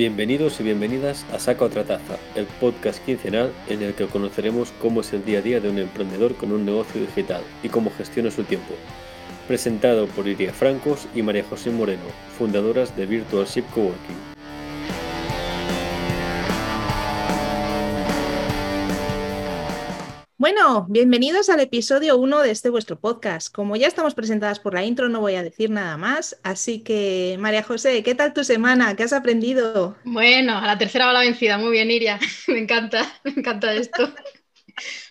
Bienvenidos y bienvenidas a Saca otra taza, el podcast quincenal en el que conoceremos cómo es el día a día de un emprendedor con un negocio digital y cómo gestiona su tiempo. Presentado por Iria Francos y María José Moreno, fundadoras de Virtual Ship Coworking. Bueno, bienvenidos al episodio 1 de este vuestro podcast. Como ya estamos presentadas por la intro, no voy a decir nada más. Así que, María José, ¿qué tal tu semana? ¿Qué has aprendido? Bueno, a la tercera va vencida. Muy bien, Iria. Me encanta, me encanta esto.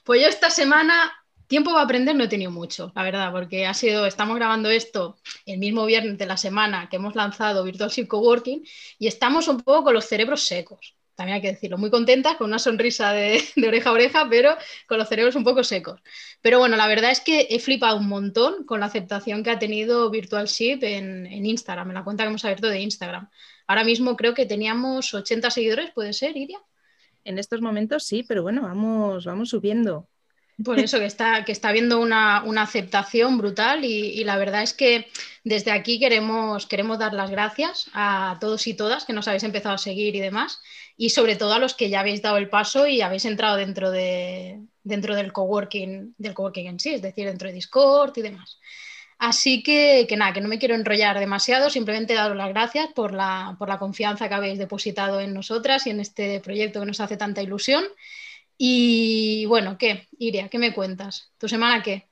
Pues yo esta semana tiempo para aprender no he tenido mucho, la verdad, porque ha sido, estamos grabando esto el mismo viernes de la semana que hemos lanzado Virtual Ship Coworking y estamos un poco con los cerebros secos también hay que decirlo, muy contentas, con una sonrisa de, oreja a oreja, pero con los cerebros un poco secos. Pero bueno, la verdad es que he flipado un montón con la aceptación que ha tenido Virtual Ship en, Instagram, en la cuenta que hemos abierto de Instagram. Ahora mismo creo que teníamos 80 seguidores, ¿puede ser, Iria? En estos momentos sí, pero bueno, vamos, vamos subiendo. Por eso que está, que está habiendo una, aceptación brutal y, la verdad es que desde aquí queremos, queremos dar las gracias a todos y todas que nos habéis empezado a seguir y demás y sobre todo a los que ya habéis dado el paso y habéis entrado dentro, de, dentro del, coworking, del coworking en sí, es decir, dentro de Discord y demás. Así que, que nada, que no me quiero enrollar demasiado, simplemente daros las gracias por la, por la confianza que habéis depositado en nosotras y en este proyecto que nos hace tanta ilusión. Y bueno, ¿qué? Iria, ¿qué me cuentas? ¿Tu semana qué?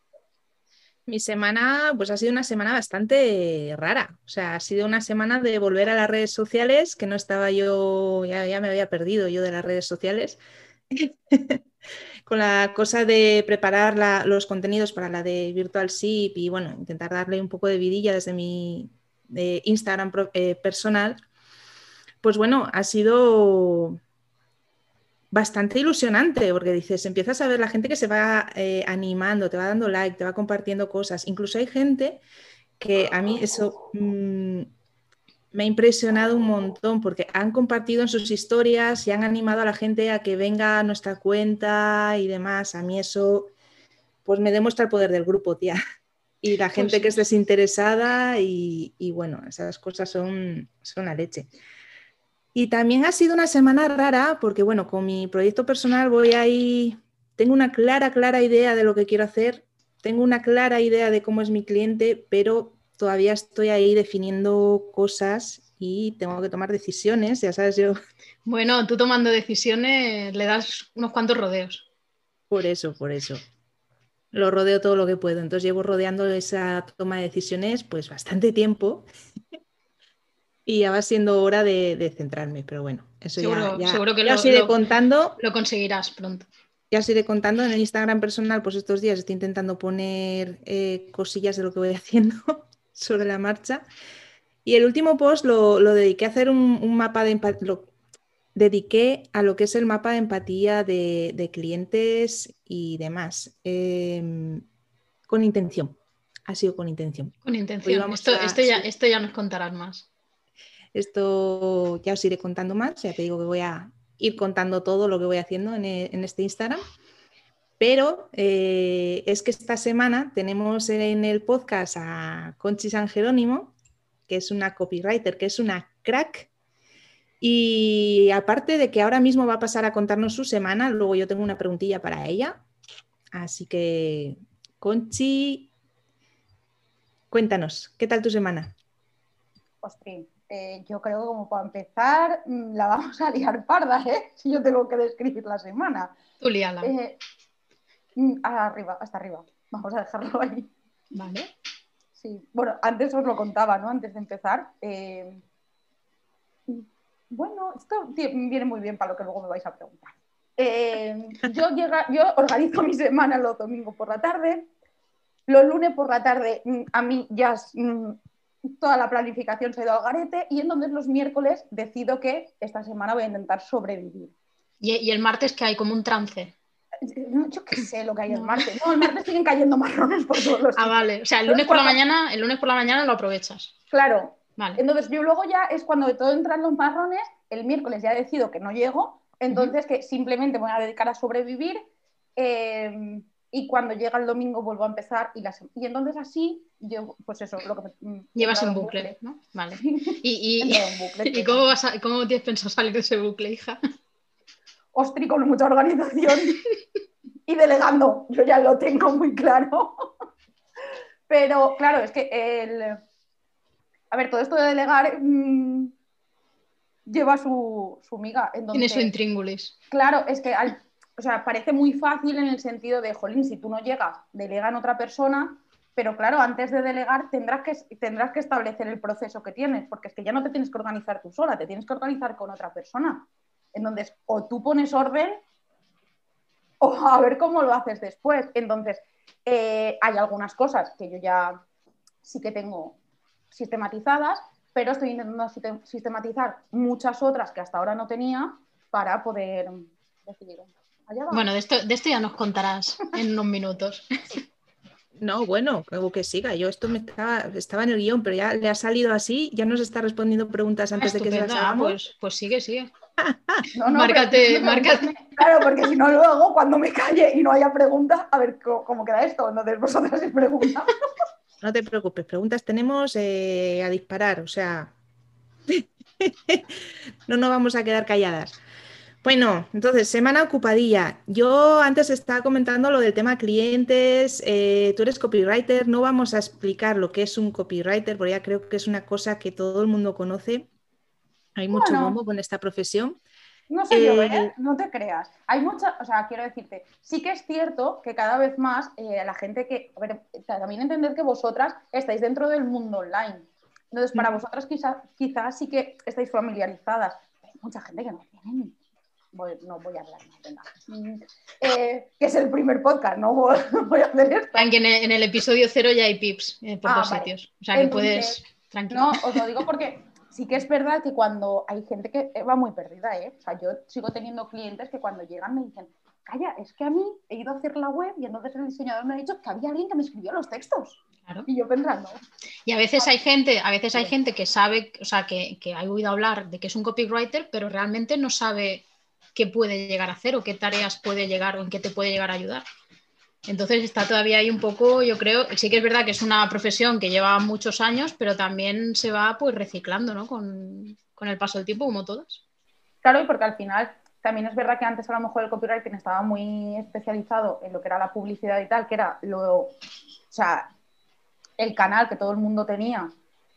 Mi semana, pues ha sido una semana bastante rara. O sea, ha sido una semana de volver a las redes sociales, que no estaba yo, ya, ya me había perdido yo de las redes sociales, con la cosa de preparar los contenidos para la de Virtual SIP y bueno, intentar darle un poco de vidilla desde mi Instagram eh, personal. Pues bueno, ha sido bastante ilusionante, porque dices, empiezas a ver la gente que se va eh, animando, te va dando like, te va compartiendo cosas. Incluso hay gente que a mí eso mm, me ha impresionado un montón, porque han compartido en sus historias y han animado a la gente a que venga a nuestra cuenta y demás. A mí eso, pues me demuestra el poder del grupo, tía. Y la gente pues que es desinteresada y, y bueno, esas cosas son, son la leche. Y también ha sido una semana rara porque, bueno, con mi proyecto personal voy ahí, tengo una clara, clara idea de lo que quiero hacer, tengo una clara idea de cómo es mi cliente, pero todavía estoy ahí definiendo cosas y tengo que tomar decisiones, ya sabes, yo... Bueno, tú tomando decisiones le das unos cuantos rodeos. Por eso, por eso. Lo rodeo todo lo que puedo. Entonces llevo rodeando esa toma de decisiones pues bastante tiempo y ya va siendo hora de, centrarme, pero bueno, eso seguro, ya, seguro que lo, os iré contando. Lo conseguirás pronto. Ya os iré contando en el Instagram personal, pues estos días estoy intentando poner eh, cosillas de lo que voy haciendo sobre la marcha. Y el último post lo, dediqué a hacer un, mapa de empatía, dediqué a lo que es el mapa de empatía de, clientes y demás, em, con intención. Ha sido con intención. Con intención. Esto, ya, esto ya nos contarás más. Esto ya os iré contando más, ya te digo que voy a ir contando todo lo que voy haciendo en, e, este Instagram. Pero eh, es que esta semana tenemos en el podcast a Conchi San Jerónimo, que es una copywriter, que es una crack. Y aparte de que ahora mismo va a pasar a contarnos su semana, luego yo tengo una preguntilla para ella. Así que, Conchi, cuéntanos, ¿qué tal tu semana? Eh, yo creo que como para empezar mm, la vamos a liar parda, ¿eh? Si yo tengo que describir la semana. Tú líala. Eh, mm, arriba, hasta arriba. Vamos a dejarlo ahí. Vale. Sí, bueno, antes os lo contaba, ¿no? Antes de empezar. Eh, bueno, esto viene muy bien para lo que luego me vais a preguntar. yo, llega, yo organizo mi semana los domingos por la tarde. Los lunes por la tarde mm, a mí ya toda la planificación se ha ido al garete y entonces los miércoles decido que esta semana voy a intentar sobrevivir. ¿Y, el martes que hay como un trance? Yo qué sé lo que hay el martes. No, el martes siguen cayendo marrones por todos los Ah, vale. O sea, el lunes por la mañana, el lunes por la mañana lo aprovechas. Claro. Vale. Entonces yo luego ya es cuando de todo entran los marrones, el miércoles ya decido que no llego, entonces que simplemente me voy a dedicar a sobrevivir. Eh, y cuando llega el domingo vuelvo a empezar y, las, y entonces así yo pues eso lo que mm, llevas un bucle, ¿no? Vale. ¿Y, y, cómo, vas a, cómo tienes pensado salir de ese bucle, hija? Ostri, con mucha organización y delegando, yo ya lo tengo muy claro. Pero claro, es que el... A ver, todo esto de delegar mmm, lleva su, su miga. Tiene su intríngulis. Claro, es que al, o sea, parece muy fácil en el sentido de, jolín, si tú no llegas, delega en otra persona, pero claro, antes de delegar tendrás que, tendrás que establecer el proceso que tienes, porque es que ya no te tienes que organizar tú sola, te tienes que organizar con otra persona. Entonces, o tú pones orden o a ver cómo lo haces después. Entonces, eh, hay algunas cosas que yo ya sí que tengo sistematizadas, pero estoy intentando sistematizar muchas otras que hasta ahora no tenía para poder decidir. Bueno, de esto, de esto ya nos contarás en unos minutos. No, bueno, que siga. Yo esto me estaba, estaba en el guion, pero ya le ha salido así, ya nos está respondiendo preguntas antes de que se las hagamos. Pues, pues sigue, sigue. no, no, márcate, márcate. Claro, porque si no luego, cuando me calle y no haya preguntas, a ver cómo, queda esto. Entonces vosotras sin preguntas. No te preocupes, preguntas tenemos eh, a disparar, o sea, no nos vamos a quedar calladas. Bueno, entonces, semana ocupadilla. Yo antes estaba comentando lo del tema clientes, eh, tú eres copywriter, no vamos a explicar lo que es un copywriter, porque ya creo que es una cosa que todo el mundo conoce. Hay mucho bombo con esta profesión. No sé yo, ¿eh? ¿eh? no te creas. Hay mucha, o sea, quiero decirte, sí que es cierto que cada vez más eh, la gente que, a ver, también entender que vosotras estáis dentro del mundo online. Entonces, para vosotras quizás quizás sí que estáis familiarizadas. Hay mucha gente que no tiene no voy a hablar más de nada. Mm, eh, que es el primer podcast, no voy, a hacer esto. En, el, en el episodio cero ya hay pips por ah, sitios. O sea que puedes. Tranquilo. No, os lo digo porque sí que es verdad que cuando hay gente que va muy perdida, ¿eh? O sea, yo sigo teniendo clientes que cuando llegan me dicen, calla, es que a mí he ido a hacer la web y entonces el diseñador me ha dicho que había alguien que me escribió los textos. Y yo pensando. Y a veces hay gente, a veces hay gente que sabe, o sea, que, que ha oído hablar de que es un copywriter, pero realmente no sabe qué puede llegar a hacer o qué tareas puede llegar o en qué te puede llegar a ayudar. Entonces está todavía ahí un poco, yo creo, sí que es verdad que es una profesión que lleva muchos años, pero también se va pues reciclando, ¿no? Con, el paso del tiempo, como todas. Claro, y porque al final también es verdad que antes a lo mejor el copywriting estaba muy especializado en lo que era la publicidad y tal, que era lo, o sea, el canal que todo el mundo tenía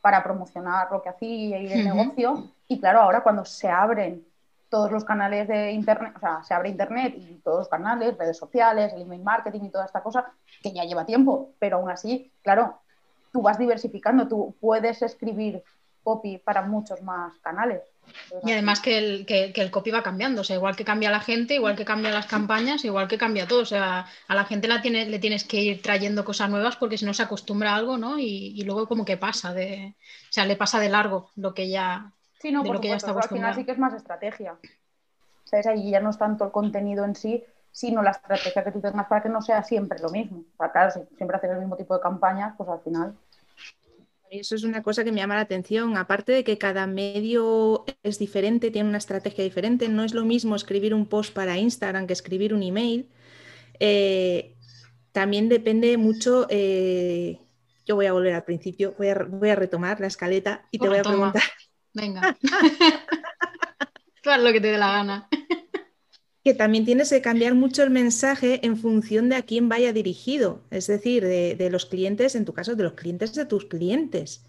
para promocionar lo que hacía y el negocio. Y claro, ahora cuando se abren todos los canales de internet, o sea, se abre internet y todos los canales, redes sociales, el email marketing y toda esta cosa, que ya lleva tiempo, pero aún así, claro, tú vas diversificando, tú puedes escribir copy para muchos más canales. y además que el, que, el, copy va cambiando, o sea, igual que cambia la gente, igual que cambian las campañas, igual que cambia todo, o sea, a la gente la tiene, le tienes que ir trayendo cosas nuevas porque si no se acostumbra a algo, ¿no? Y, y luego como que pasa, de, o sea, le pasa de largo lo que ya Sí, no, por supuesto, al final sí que es más estrategia. ¿Sabes? Ahí ya no es tanto el contenido en sí, sino la estrategia que tú tengas para que no sea siempre lo mismo. claro, si siempre hacer el mismo tipo de campañas, pues al final. Eso es una cosa que me llama la atención. Aparte de que cada medio es diferente, tiene una estrategia diferente, no es lo mismo escribir un post para Instagram que escribir un email. Eh, también depende mucho. Eh, yo voy a volver al principio, voy a, retomar la escaleta y te voy a preguntar. Venga. Claro lo que te dé la gana. que también tienes que cambiar mucho el mensaje en función de a quién vaya dirigido, es decir, de, los clientes, en tu caso, de los clientes de tus clientes.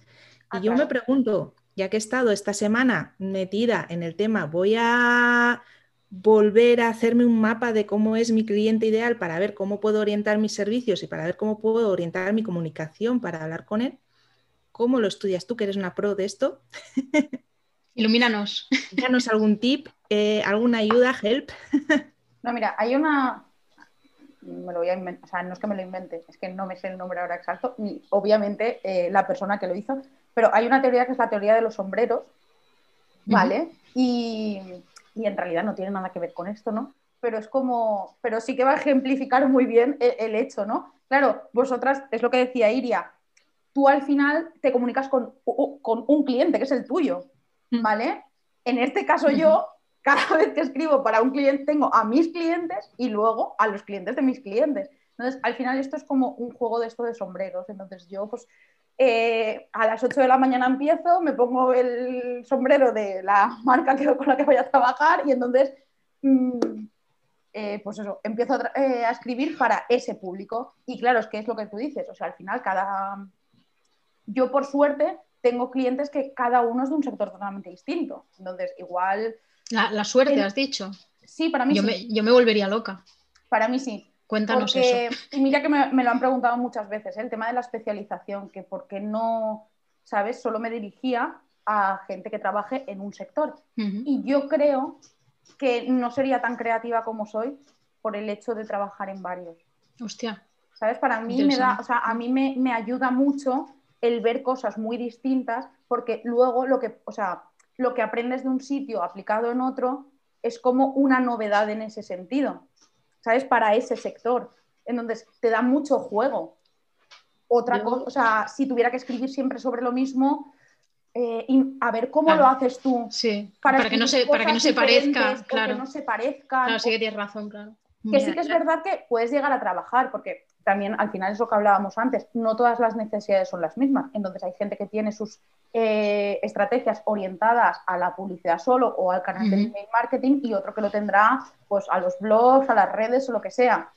y ah, yo me pregunto, ya que he estado esta semana metida en el tema, voy a volver a hacerme un mapa de cómo es mi cliente ideal para ver cómo puedo orientar mis servicios y para ver cómo puedo orientar mi comunicación para hablar con él. ¿Cómo lo estudias tú, que eres una pro de esto? Ilumínanos. Danos algún tip, eh, alguna ayuda, help. no, mira, hay una. Me lo voy a inventar, o sea, no es que me lo invente, es que no me sé el nombre ahora exacto, ni obviamente eh, la persona que lo hizo, pero hay una teoría que es la teoría de los sombreros, ¿vale? y, en realidad no tiene nada que ver con esto, ¿no? Pero es como, pero sí que va a ejemplificar muy bien el, el hecho, ¿no? Claro, vosotras, es lo que decía Iria, tú al final te comunicas con, con un cliente, que es el tuyo, mm. ¿vale? En este caso yo, cada vez que escribo para un cliente, tengo a mis clientes y luego a los clientes de mis clientes. Entonces, al final esto es como un juego de esto de sombreros. Entonces, yo pues eh, a las 8 de la mañana empiezo, me pongo el sombrero de la marca que, con la que voy a trabajar y entonces, mm, eh, pues eso, empiezo a, eh, a, escribir para ese público. Y claro, es que es lo que tú dices, o sea, al final cada... Yo por suerte tengo clientes que cada uno es de un sector totalmente distinto. Entonces, igual... La, la suerte, has dicho. Sí, para mí yo sí. Me, yo me volvería loca. Para mí sí. Cuéntanos porque, eso. Y mira que me, me, lo han preguntado muchas veces, ¿eh? el tema de la especialización, que por qué no, ¿sabes? Solo me dirigía a gente que trabaje en un sector. Uh -huh. Y yo creo que no sería tan creativa como soy por el hecho de trabajar en varios. Hostia. ¿Sabes? Para mí me da, o sea, a mí me, me ayuda mucho el ver cosas muy distintas, porque luego lo que, o sea, lo que aprendes de un sitio aplicado en otro es como una novedad en ese sentido, ¿sabes? Para ese sector. Entonces, te da mucho juego. Otra Yo... cosa, o sea, si tuviera que escribir siempre sobre lo mismo, eh, y a ver cómo claro. lo haces tú. Sí, para, para que no se, para que no se parezca, claro. Que no se parezcan. Claro, sí que tienes razón, claro. Que sí que es verdad que puedes llegar a trabajar, porque también al final es lo que hablábamos antes, no todas las necesidades son las mismas. Entonces hay gente que tiene sus eh, estrategias orientadas a la publicidad solo o al canal uh -huh. de email marketing y otro que lo tendrá pues a los blogs, a las redes o lo que sea.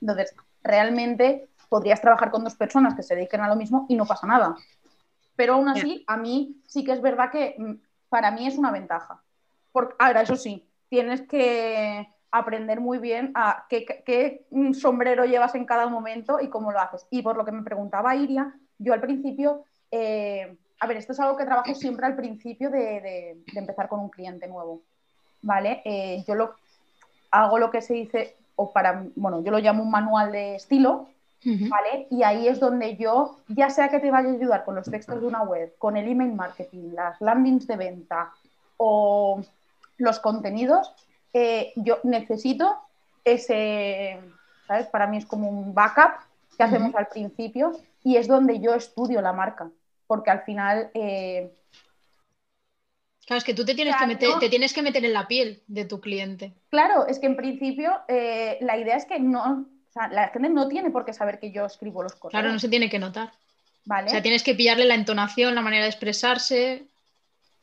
Entonces, realmente podrías trabajar con dos personas que se dediquen a lo mismo y no pasa nada. Pero aún así, yeah. a mí sí que es verdad que mm, para mí es una ventaja. Porque, ahora, eso sí, tienes que aprender muy bien a qué, qué, sombrero llevas en cada momento y cómo lo haces. Y por lo que me preguntaba Iria, yo al principio, eh, a ver, esto es algo que trabajo siempre al principio de, de, de empezar con un cliente nuevo, ¿vale? Eh, yo lo, hago lo que se dice, o para, bueno, yo lo llamo un manual de estilo. ¿vale? Y ahí es donde yo, ya sea que te vaya a ayudar con los textos de una web, con el email marketing, las landings de venta o los contenidos, eh, yo necesito ese, ¿sabes? Para mí es como un backup que hacemos uh -huh. al principio y es donde yo estudio la marca, porque al final... Eh... Claro, es que tú te tienes, claro, que meter, no... te tienes que meter en la piel de tu cliente. Claro, es que en principio eh, la idea es que no, o sea, la gente no tiene por qué saber que yo escribo los correos. Claro, no se tiene que notar. ¿Vale? O sea, tienes que pillarle la entonación, la manera de expresarse.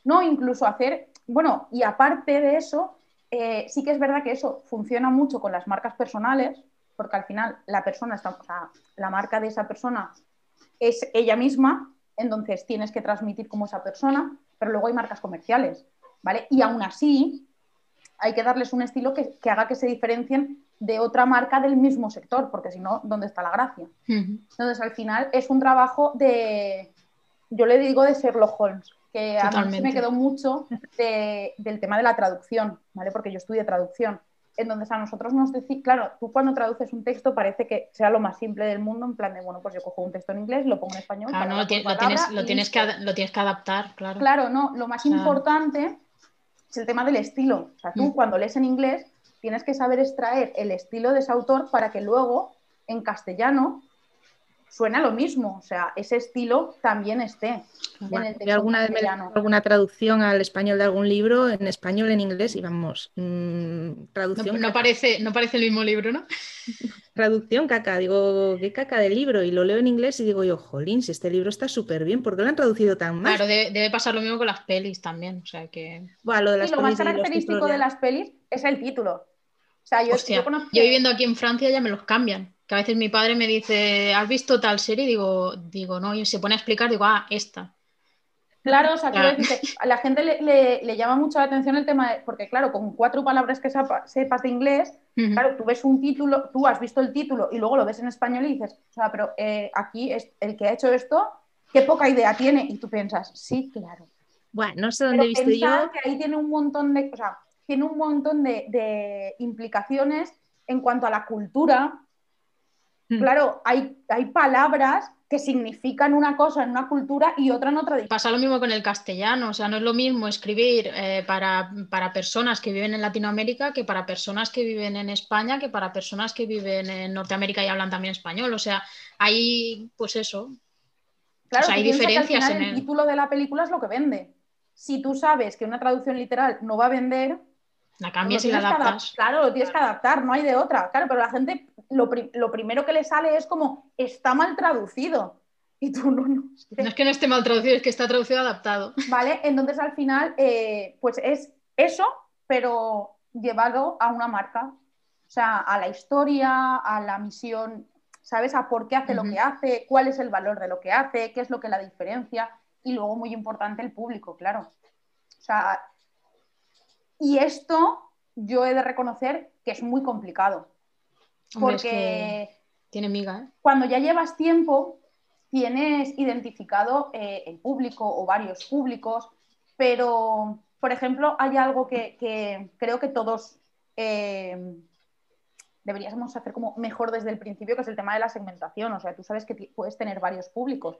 No, incluso hacer, bueno, y aparte de eso, eh, sí que es verdad que eso funciona mucho con las marcas personales, porque al final la persona está, o sea, la marca de esa persona es ella misma, entonces tienes que transmitir como esa persona, pero luego hay marcas comerciales, ¿vale? Y aún así hay que darles un estilo que, que haga que se diferencien de otra marca del mismo sector, porque si no, ¿dónde está la gracia? Uh -huh. Entonces, al final es un trabajo de, yo le digo de Sherlock Holmes, que a mí me quedó mucho de, del tema de la traducción, ¿vale? Porque yo estudié traducción. Entonces a nosotros nos decís, claro, tú cuando traduces un texto parece que sea lo más simple del mundo, en plan de, bueno, pues yo cojo un texto en inglés, lo pongo en español. Claro, no, lo, tienes, lo, tienes, que, lo tienes que adaptar, claro. Claro, no, lo más importante es el tema del estilo. O sea, tú mm. cuando lees en inglés tienes que saber extraer el estilo de ese autor para que luego en castellano suena lo mismo, o sea, ese estilo también esté. Bueno, en el texto alguna vez me alguna traducción al español de algún libro, en español, en inglés, y vamos, mmm, traducción. No, no, parece, no parece el mismo libro, ¿no? traducción caca, digo, qué caca de libro, y lo leo en inglés y digo yo, jolín, si este libro está súper bien, ¿por qué lo han traducido tan mal? Claro, debe, debe, pasar lo mismo con las pelis también, o sea que. Bueno, lo, de las sí, lo más característico de las pelis es el título. O sea, yo, Hostia, yo, conozco... yo viviendo aquí en Francia ya me los cambian que a veces mi padre me dice, ¿has visto tal serie? Digo, digo, no, y se pone a explicar, digo, ah, esta. Claro, o sea, claro. Decirte, a la gente le, le, le, llama mucho la atención el tema, de, porque claro, con cuatro palabras que sepas de inglés, uh -huh. claro, tú ves un título, tú has visto el título y luego lo ves en español y dices, o sea, pero eh, aquí es el que ha hecho esto, qué poca idea tiene. Y tú piensas, sí, claro. Bueno, no sé dónde he visto yo. que ahí tiene un montón de, o sea, tiene un montón de, de implicaciones en cuanto a la cultura, Claro, hay, hay palabras que significan una cosa en una cultura y otra en otra. Pasa lo mismo con el castellano, o sea, no es lo mismo escribir eh, para, para, personas que viven en Latinoamérica que para personas que viven en España, que para personas que viven en Norteamérica y hablan también español. O sea, hay, pues eso. Claro, o sea, hay diferencias al en el... el título de la película es lo que vende. Si tú sabes que una traducción literal no va a vender, la cambias y la adaptas. Claro, lo tienes que adaptar, no hay de otra. Claro, pero la gente lo, primero que le sale es como, está mal traducido. Y tú no, no. No es que no esté mal traducido, es que está traducido adaptado. Vale, entonces al final, eh, pues es eso, pero llevado a una marca. O sea, a la historia, a la misión, ¿sabes? A por qué hace lo que hace, cuál es el valor de lo que hace, qué es lo que la diferencia. Y luego, muy importante, el público, claro. O sea, y esto yo he de reconocer que es muy complicado. Porque tiene miga. ¿eh? Cuando ya llevas tiempo, tienes identificado eh, el público o varios públicos, pero, por ejemplo, hay algo que, creo que todos eh, deberíamos hacer como mejor desde el principio, que es el tema de la segmentación. O sea, tú sabes que puedes tener varios públicos.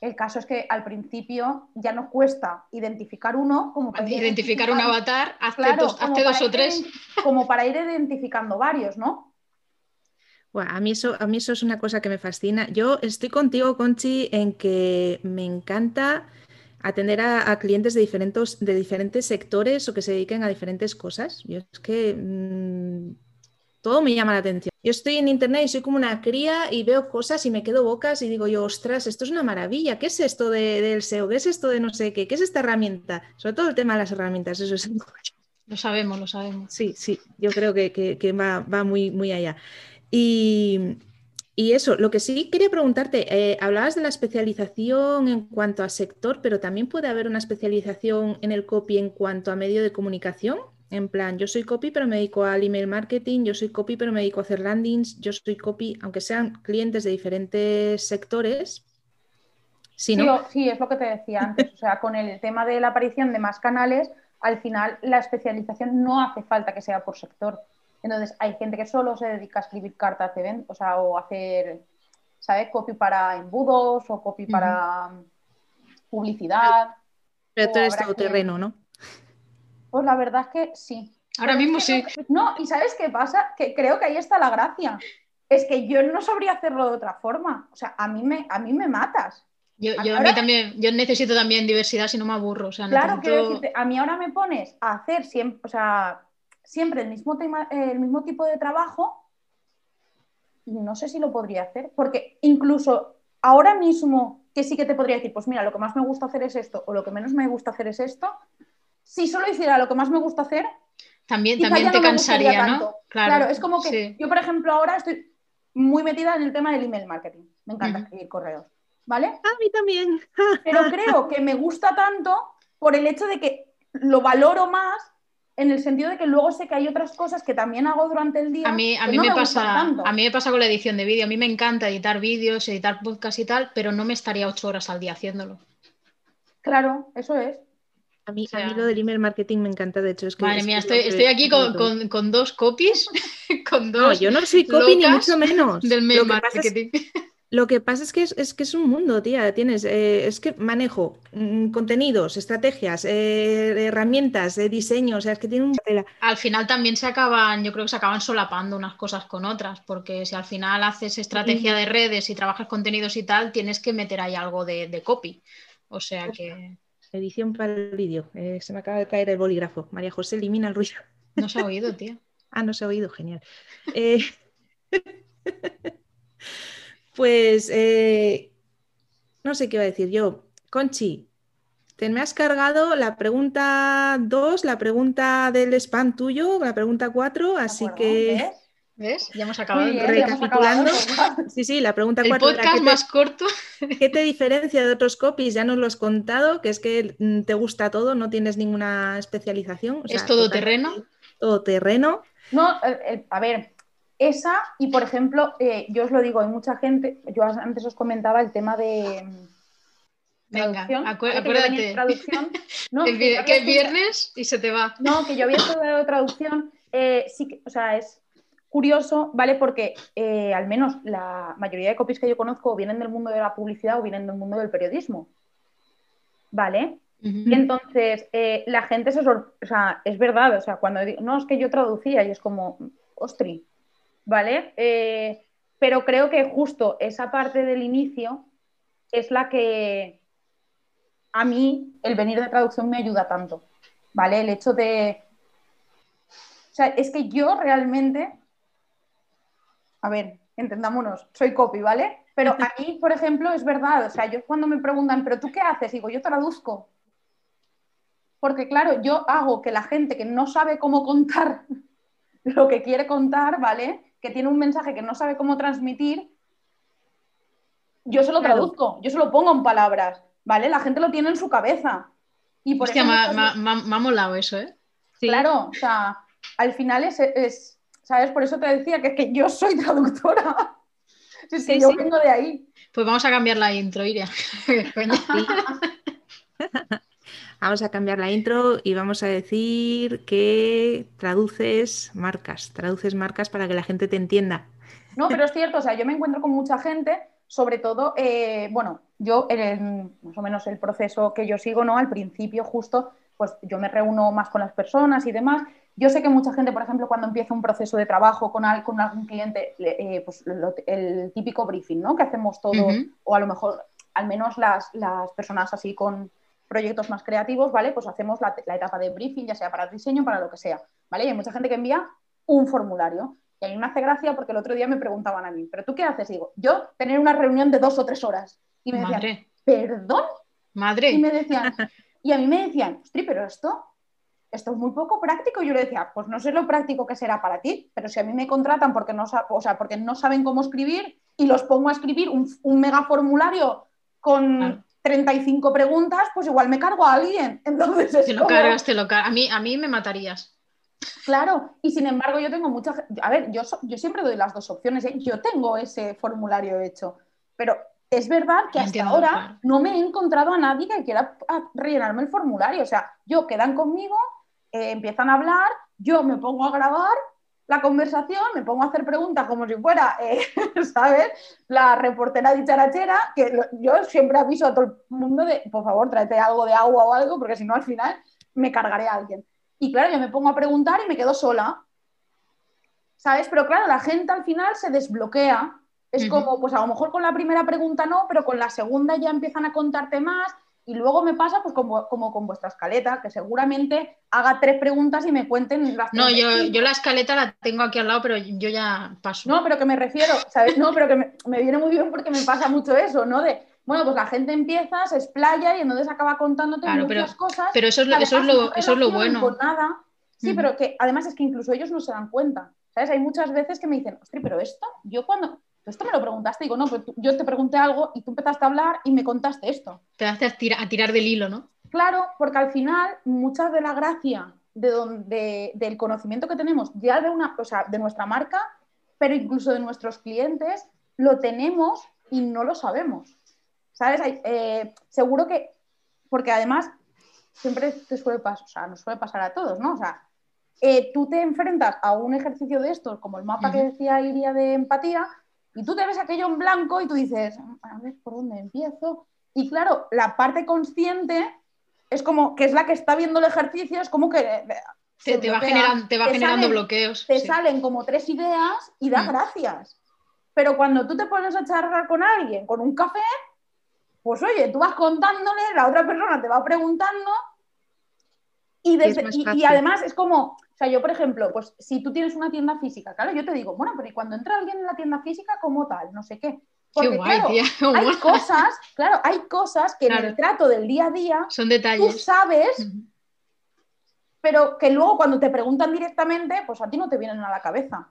El caso es que al principio ya no cuesta identificar uno como para identificar un avatar, hazte, dos, o tres. como para ir identificando varios, ¿no? A, mí eso, a mí eso es una cosa que me fascina. Yo estoy contigo, Conchi, en que me encanta atender a, clientes de diferentes, de diferentes sectores o que se dediquen a diferentes cosas. Yo es que mm, todo me llama la atención. Yo estoy en internet y soy como una cría y veo cosas y me quedo bocas y digo yo, ostras, esto es una maravilla. ¿Qué es esto del SEO? ¿Qué es esto de no sé qué? ¿Qué es esta herramienta? Sobre todo el tema de las herramientas, eso es Lo sabemos, lo sabemos. Sí, sí, yo creo que, va, muy, muy allá. Y, eso, lo que sí quería preguntarte, eh, hablabas de la especialización en cuanto a sector, pero también puede haber una especialización en el copy en cuanto a medio de comunicación. En plan, yo soy copy, pero me dedico al email marketing, yo soy copy, pero me dedico a hacer landings, yo soy copy, aunque sean clientes de diferentes sectores. Sí, ¿no? sí, es lo que te decía antes. O sea, con el tema de la aparición de más canales, al final la especialización no hace falta que sea por sector. Entonces, hay gente que solo se dedica a escribir cartas de venta, o sea, o hacer, ¿sabes? Copy para embudos o copy para publicidad. Pero tú eres terreno, ¿no? Pues la verdad es que sí. Ahora mismo sí. No, y ¿sabes qué pasa? Que creo que ahí está la gracia. Es que yo no sabría hacerlo de otra forma. O sea, a mí me, a mí me matas. Yo, yo, a mí también, yo necesito también diversidad si no me aburro. O sea, claro, quiero decirte, a mí ahora me pones a hacer siempre, o sea, siempre el mismo, tema, el mismo tipo de trabajo y no sé si lo podría hacer. Porque incluso ahora mismo, que sí que te podría decir, pues mira, lo que más me gusta hacer es esto o lo que menos me gusta hacer es esto, si solo hiciera lo que más me gusta hacer, también, también te cansaría, ¿no? Claro, es como que yo, por ejemplo, ahora estoy muy metida en el tema del email marketing. Me encanta escribir correos, ¿vale? A mí también. Pero creo que me gusta tanto por el hecho de que lo valoro más en el sentido de que luego sé que hay otras cosas que también hago durante el día. A mí, a mí me, pasa, a mí me pasa con la edición de vídeo. A mí me encanta editar vídeos, editar podcast y tal, pero no me estaría ocho horas al día haciéndolo. Claro, eso es. A mí, lo del email marketing me encanta, de hecho. Es que, madre mía, estoy, aquí con, dos copies. con dos no, yo no soy copy ni mucho menos. Del mail marketing. Lo que pasa es que es, que es un mundo, tía. Tienes, eh, es que manejo mm, contenidos, estrategias, eh, herramientas, de diseño, o sea, es que tiene un... Al final también se acaban, yo creo que se acaban solapando unas cosas con otras, porque si al final haces estrategia de redes y trabajas contenidos y tal, tienes que meter ahí algo de, de copy. O sea que... Edición para el vídeo. Eh, se me acaba de caer el bolígrafo. María José, elimina el ruido. No se ha oído, tía. ah, no se ha oído, genial. Pues eh, no sé qué iba a decir yo. Conchi, te me has cargado la pregunta 2, la pregunta del spam tuyo, la pregunta 4, así que... ¿Ves? Ya hemos acabado. Recapitulando. sí, sí, la pregunta El podcast más corto. ¿Qué te diferencia de otros copies? Ya nos lo has contado, que es que te gusta todo, no tienes ninguna especialización. ¿Es todo terreno? Todo terreno. No, eh, eh, a ver, esa y por ejemplo, eh, yo os lo digo, hay mucha gente, yo antes os comentaba el tema de... Mm, Venga, acuérdate. Traducción. que, es viernes y se te va. No, que yo había estudiado traducción. sí, que, o sea, es curioso, ¿vale? Porque eh, al menos la mayoría de copies que yo conozco vienen del mundo de la publicidad o vienen del mundo del periodismo, ¿vale? Y entonces eh, la gente se o sea, es verdad, o sea, cuando digo, no, es que yo traducía y es como, ostri, ¿vale? Eh, pero creo que justo esa parte del inicio es la que a mí el venir de traducción me ayuda tanto, ¿vale? El hecho de... O sea, es que yo realmente a ver, entendámonos, soy copy, ¿vale? Pero aquí, por ejemplo, es verdad, o sea, yo cuando me preguntan, ¿pero tú qué haces? Digo, yo traduzco. Porque claro, yo hago que la gente que no sabe cómo contar lo que quiere contar, ¿vale? Que tiene un mensaje que no sabe cómo transmitir, yo se lo traduzco, yo se lo pongo en palabras, ¿vale? La gente lo tiene en su cabeza. Y por Hostia, me, ha molado eso, ¿eh? Claro, o sea, al final es, ¿sabes? Por eso te decía que, que yo soy traductora. Es que yo vengo de ahí. Pues vamos a cambiar la intro, Iria. vamos a cambiar la intro y vamos a decir que traduces marcas, traduces marcas para que la gente te entienda. No, pero es cierto, o sea, yo me encuentro con mucha gente, sobre todo, eh, bueno, yo en más o menos el proceso que yo sigo, ¿no? Al principio justo, pues yo me reúno más con las personas y demás, yo sé que mucha gente, por ejemplo, cuando empieza un proceso de trabajo con, con algún cliente, eh, pues el típico briefing, ¿no? Que hacemos todos, o a lo mejor al menos las, personas así con proyectos más creativos, ¿vale? Pues hacemos la, etapa de briefing, ya sea para el diseño, para lo que sea, ¿vale? Y hay mucha gente que envía un formulario. Y a mí me hace gracia porque el otro día me preguntaban a mí, ¿pero tú qué haces? digo, yo tener una reunión de dos o tres horas. Y me decían, ¿perdón? Madre. Y me decían, y a mí me decían, ostri, pero esto esto es muy poco práctico. Yo le decía, pues no sé lo práctico que será para ti, pero si a mí me contratan porque no, o sea, porque no saben cómo escribir y los pongo a escribir un, mega formulario con 35 preguntas, pues igual me cargo a alguien. Entonces, te lo cargas, te lo cargas. A mí, a mí me matarías. Claro, y sin embargo yo tengo mucha... A ver, yo, yo siempre doy las dos opciones, ¿eh? yo tengo ese formulario hecho, pero es verdad que hasta ahora no me he encontrado a nadie que quiera rellenarme el formulario. O sea, yo quedan conmigo, eh, empiezan a hablar, yo me pongo a grabar la conversación, me pongo a hacer preguntas como si fuera, eh, ¿sabes? La reportera dicharachera, que yo siempre aviso a todo el mundo de, por favor, tráete algo de agua o algo, porque si no al final me cargaré a alguien. Y claro, yo me pongo a preguntar y me quedo sola, ¿sabes? Pero claro, la gente al final se desbloquea. Es como, pues a lo mejor con la primera pregunta no, pero con la segunda ya empiezan a contarte más y luego me pasa pues como, con vuestra escaleta, que seguramente haga tres preguntas y me cuenten las No, yo, yo, la escaleta la tengo aquí al lado, pero yo ya paso. No, pero que me refiero, ¿sabes? No, pero que me, viene muy bien porque me pasa mucho eso, ¿no? De, bueno, pues la gente empieza, se explaya y entonces acaba contándote muchas cosas. Pero eso es lo, eso es lo, eso es lo bueno. nada. Sí, pero que además es que incluso ellos no se dan cuenta. ¿Sabes? Hay muchas veces que me dicen, ostras, pero esto, yo cuando, esto me lo preguntaste, digo, no, pero yo te pregunté algo y tú empezaste a hablar y me contaste esto. Te hace a, tirar del hilo, ¿no? Claro, porque al final mucha de la gracia de donde, del conocimiento que tenemos ya de, una, o sea, de nuestra marca, pero incluso de nuestros clientes, lo tenemos y no lo sabemos. ¿Sabes? Eh, seguro que, porque además siempre te suele pasar, o sea, nos suele pasar a todos, ¿no? O sea, eh, tú te enfrentas a un ejercicio de estos, como el mapa que decía Iria de empatía, y tú te ves aquello en blanco y tú dices, a ver por dónde empiezo. Y claro, la parte consciente es como que es la que está viendo el ejercicio, es como que. Eh, te, va, generando, bloqueos. Te salen como tres ideas y da mm. gracias. Pero cuando tú te pones a charlar con alguien con un café, pues oye, tú vas contándole, la otra persona te va preguntando y, y, además es como, o sea, yo por ejemplo, pues si tú tienes una tienda física, claro, yo te digo, bueno, pero ¿y cuando entra alguien en la tienda física, ¿cómo tal? No sé qué. Porque, claro, hay cosas, claro, hay cosas que en el trato del día a día son detalles. Tú sabes, pero que luego cuando te preguntan directamente, pues a ti no te vienen a la cabeza.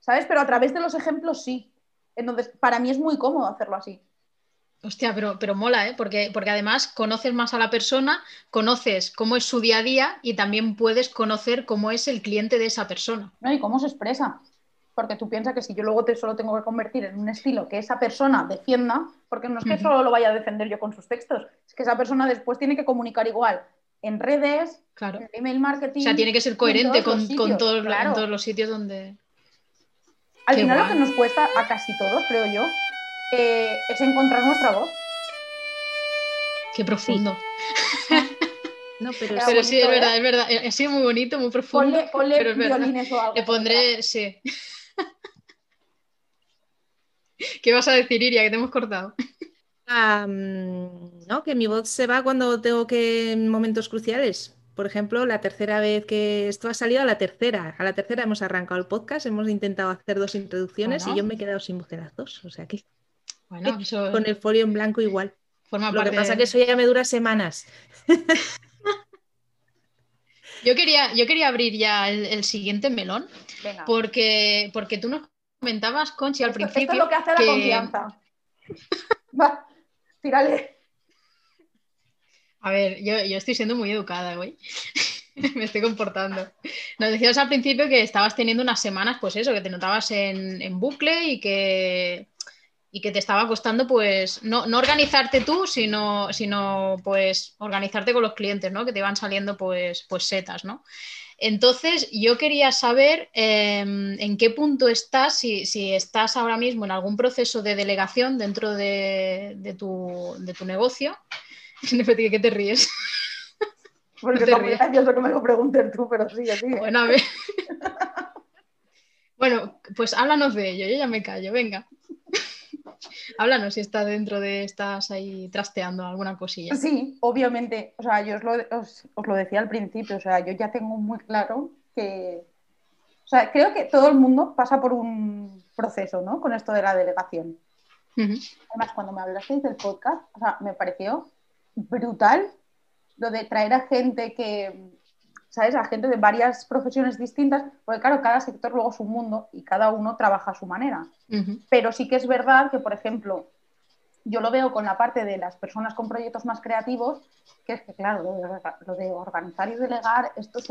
¿Sabes? Pero a través de los ejemplos sí. Entonces, para mí es muy cómodo hacerlo así. Hostia, pero, pero mola, ¿eh? Porque, porque además conoces más a la persona, conoces cómo es su día a día y también puedes conocer cómo es el cliente de esa persona. No, y cómo se expresa. Porque tú piensas que si yo luego te solo tengo que convertir en un estilo que esa persona defienda, porque no es que solo lo vaya a defender yo con sus textos, es que esa persona después tiene que comunicar igual en redes, en email marketing. O sea, tiene que ser coherente con, todos, todos los sitios donde. Al final lo que nos cuesta a casi todos, creo yo, eh, es encontrar nuestra voz. Qué profundo. No, pero, sí, es verdad, ¿eh? es verdad. Ha sido muy bonito, muy profundo. Ponle, violines o algo. Le pondré, sí. ¿Qué vas a decir, Iria, que te hemos cortado? no, que mi voz se va cuando tengo que en momentos cruciales. por ejemplo, la tercera vez que esto ha salido a la tercera, a la tercera hemos arrancado el podcast, hemos intentado hacer dos introducciones y yo me he quedado sin voz de las dos, o sea que bueno, con el folio en blanco igual. Lo que pasa es que eso ya me dura semanas. Yo quería, yo quería abrir ya el, siguiente melón, porque, porque tú nos comentabas, Conchi, al principio. Esto es lo que hace la confianza. Va, tírale. A ver, yo, estoy siendo muy educada hoy. Me estoy comportando. Nos decías al principio que estabas teniendo unas semanas, pues eso, que te notabas en, bucle y que, y que te estaba costando, pues, no, organizarte tú, sino, sino, pues, organizarte con los clientes, ¿no? Que te iban saliendo, pues, pues setas, ¿no? Entonces, yo quería saber em, en qué punto estás, si, estás ahora mismo en algún proceso de delegación dentro de, tu, negocio. ¿qué te ríes? Porque es muy gracioso que me lo preguntes tú, pero sí, sí. Bueno, a ver. bueno, pues háblanos de ello, yo ya me callo, venga. Háblanos si estás dentro de, estás ahí trasteando alguna cosilla. Sí, obviamente, o sea, yo os lo, os, lo decía al principio, o sea, yo ya tengo muy claro que, o sea, creo que todo el mundo pasa por un proceso, ¿no? Con esto de la delegación. Además, cuando me hablasteis del podcast, o sea, me pareció brutal lo de traer a gente que, ¿sabes? A gente de varias profesiones distintas, porque claro, cada sector luego es un mundo y cada uno trabaja a su manera. Pero sí que es verdad que, por ejemplo, yo lo veo con la parte de las personas con proyectos más creativos, que es que, claro, lo de, organizar y delegar, esto es,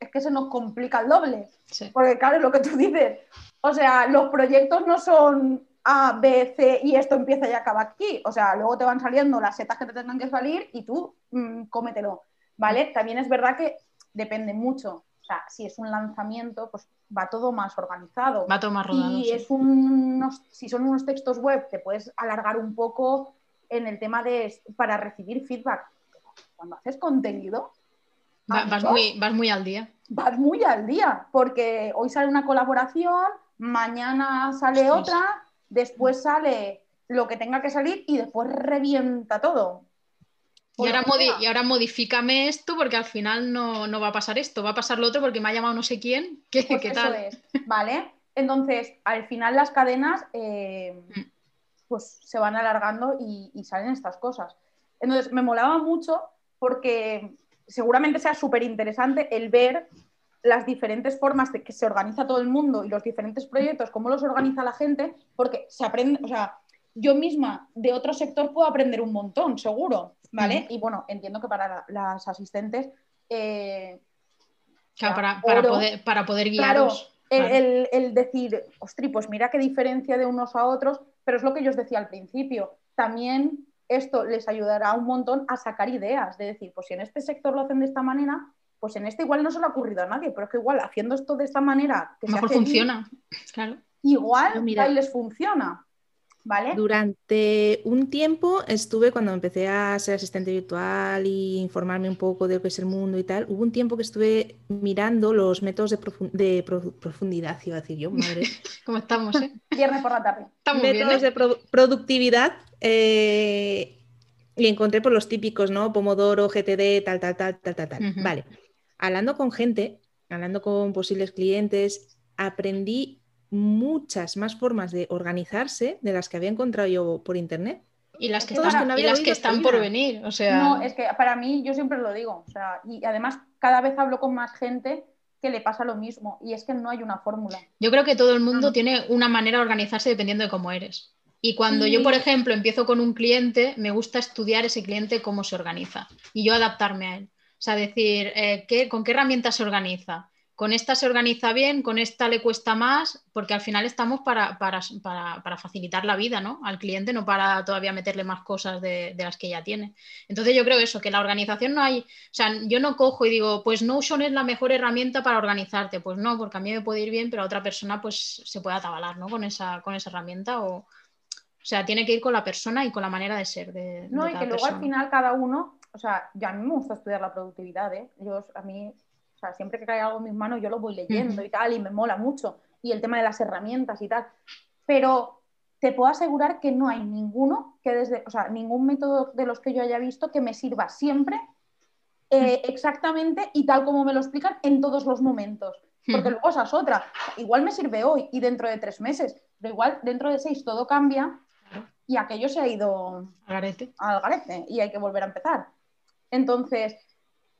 es que se nos complica el doble. Porque, claro, es lo que tú dices. O sea, los proyectos no son A, B, C y esto empieza y acaba aquí. O sea, luego te van saliendo las setas que te tengan que salir y tú mm, cómetelo. ¿Vale? También es verdad que depende mucho. O sea, si es un lanzamiento, pues va todo más organizado. Va todo más rodado. Y es unos, si son unos textos web, te puedes alargar un poco en el tema de para recibir feedback. Cuando haces contenido. vas, muy, vas muy al día. Vas muy al día, porque hoy sale una colaboración, mañana sale otra, después sale lo que tenga que salir y después revienta todo. Y ahora, y ahora modifícame esto porque al final no, va a pasar esto, va a pasar lo otro porque me ha llamado no sé quién. ¿Qué, pues tal? es, ¿vale? Entonces, al final las cadenas eh, mm. pues se van alargando y, salen estas cosas. Entonces, me molaba mucho porque seguramente sea súper interesante el ver las diferentes formas de que se organiza todo el mundo y los diferentes proyectos, cómo los organiza la gente, porque se aprende, o sea, yo misma de otro sector puedo aprender un montón, seguro. ¿vale? Y bueno, entiendo que para las asistentes... Eh, para, poder, para poder guiaros. Claro, el, decir, ostri, pues mira qué diferencia de unos a otros, pero es lo que yo os decía al principio. También esto les ayudará un montón a sacar ideas, de decir, pues si en este sector lo hacen de esta manera, pues en este igual no se le ha ocurrido a nadie, pero es que igual haciendo esto de esta manera, que mejor funciona, claro. Igual les funciona. Durante un tiempo estuve, cuando empecé a ser asistente virtual y informarme un poco de lo que es el mundo y tal, hubo un tiempo que estuve mirando los métodos de, profundidad, iba a decir yo, madre. ¿Cómo estamos, eh? Viernes por la tarde. métodos ¿eh? de productividad eh, y encontré por los típicos, ¿no? Pomodoro, GTD, tal, tal, tal, tal, tal, tal. Vale. Hablando con gente, hablando con posibles clientes, aprendí muchas más formas de organizarse de las que había encontrado yo por internet. Y las que están, las que están por venir. O sea... No, es que para mí, yo siempre lo digo, o sea, y además cada vez hablo con más gente que le pasa lo mismo, y es que no hay una fórmula. Yo creo que todo el mundo tiene una manera de organizarse dependiendo de cómo eres. Y cuando yo, por ejemplo, empiezo con un cliente, me gusta estudiar ese cliente cómo se organiza y yo adaptarme a él. O sea, decir, eh, ¿qué, ¿con qué herramientas se organiza? Con esta se organiza bien, con esta le cuesta más, porque al final estamos para, facilitar la vida ¿no? al cliente, no para todavía meterle más cosas de, las que ya tiene. Entonces yo creo eso, que la organización no hay, o sea, yo no cojo y digo, pues Notion es la mejor herramienta para organizarte, pues no, porque a mí me puede ir bien, pero a otra persona pues se puede atabalar ¿no? con, esa, con esa herramienta o... O sea, tiene que ir con la persona y con la manera de ser. De, no, y que luego al final cada uno, o sea, ya a mí me gusta estudiar la productividad, ¿eh? Yo, a mí sea, siempre que cae algo en mis manos yo lo voy leyendo y tal, y me mola mucho. Y el tema de las herramientas y tal. Pero te puedo asegurar que no hay ninguno que desde, o sea, ningún método de los que yo haya visto que me sirva siempre eh, exactamente y tal como me lo explican en todos los momentos. Porque luego esa es otra. Igual me sirve hoy y dentro de tres meses, pero igual dentro de seis todo cambia y aquello se ha ido Al garete. al garete y hay que volver a empezar. Entonces,